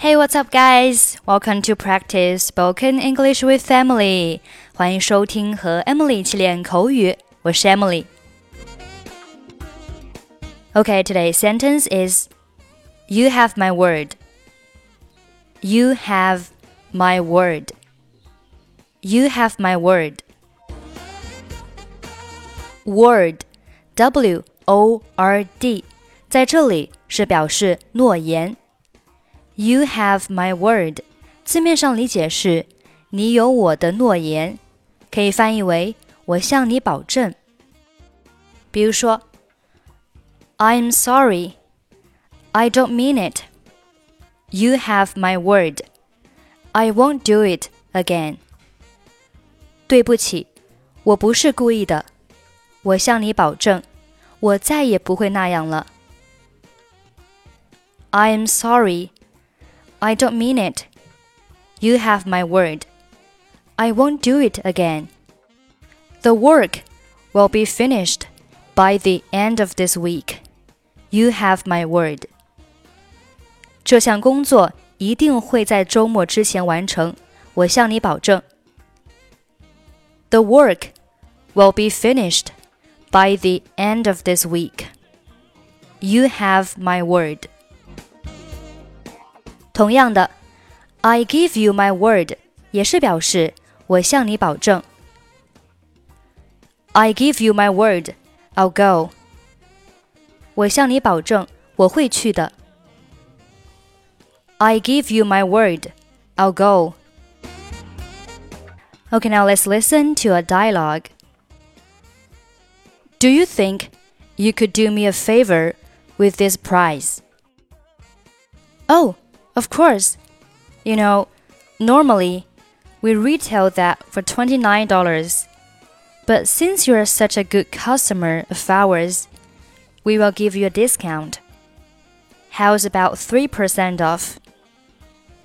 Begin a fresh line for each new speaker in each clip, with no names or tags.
Hey, what's up, guys? Welcome to practice spoken English with Emily. 欢迎收听和 Emily 一起练口语，我是 Emily。Okay, today's sentence is You have my word. You have my word. You have my word. Word, W O R D，在这里是表示诺言。 You have my word，字面上理解是你有我的诺言，可以翻译为我向你保证。比如说，I'm sorry, I don't mean it. You have my word, I won't do it again. 对不起，我不是故意的，我向你保证，我再也不会那样了。I'm sorry. I don't mean it. You have my word. I won't do it again. The work will be finished by the end of this week. You have my word. 这项工作一定会在周末之前完成，我向你保证。The work will be finished by the end of this week. You have my word. 同样的，I give you my word 也是表示我向你保证。I give you my word, I'll go. 我向你保证我会去的。I give you my word, I'll go. Okay, now let's listen to a dialogue. Do you think you could do me a favor with this prize? Oh, of course. You know, normally we retail that for $29. But since you're such a good customer of ours, we will give you a discount. How's about 3% off?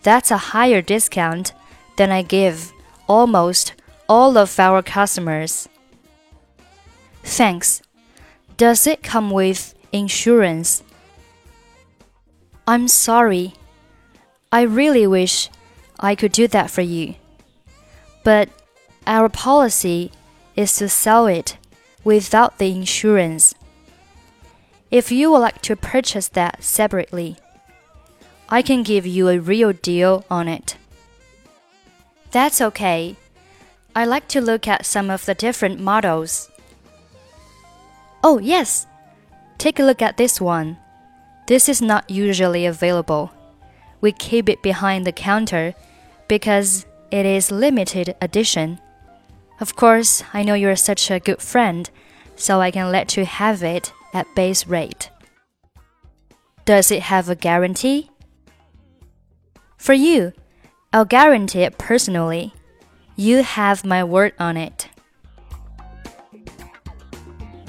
That's a higher discount than I give almost all of our customers. Thanks. Does it come with insurance? I'm sorry. I really wish I could do that for you. But our policy is to sell it without the insurance. If you would like to purchase that separately, I can give you a real deal on it. That's okay. I like to look at some of the different models. Oh, yes. Take a look at this one. This is not usually available. We keep it behind the counter because it is limited edition. Of course, I know you're such a good friend, so I can let you have it at base rate. Does it have a guarantee? For you, I'll guarantee it personally. You have my word on it.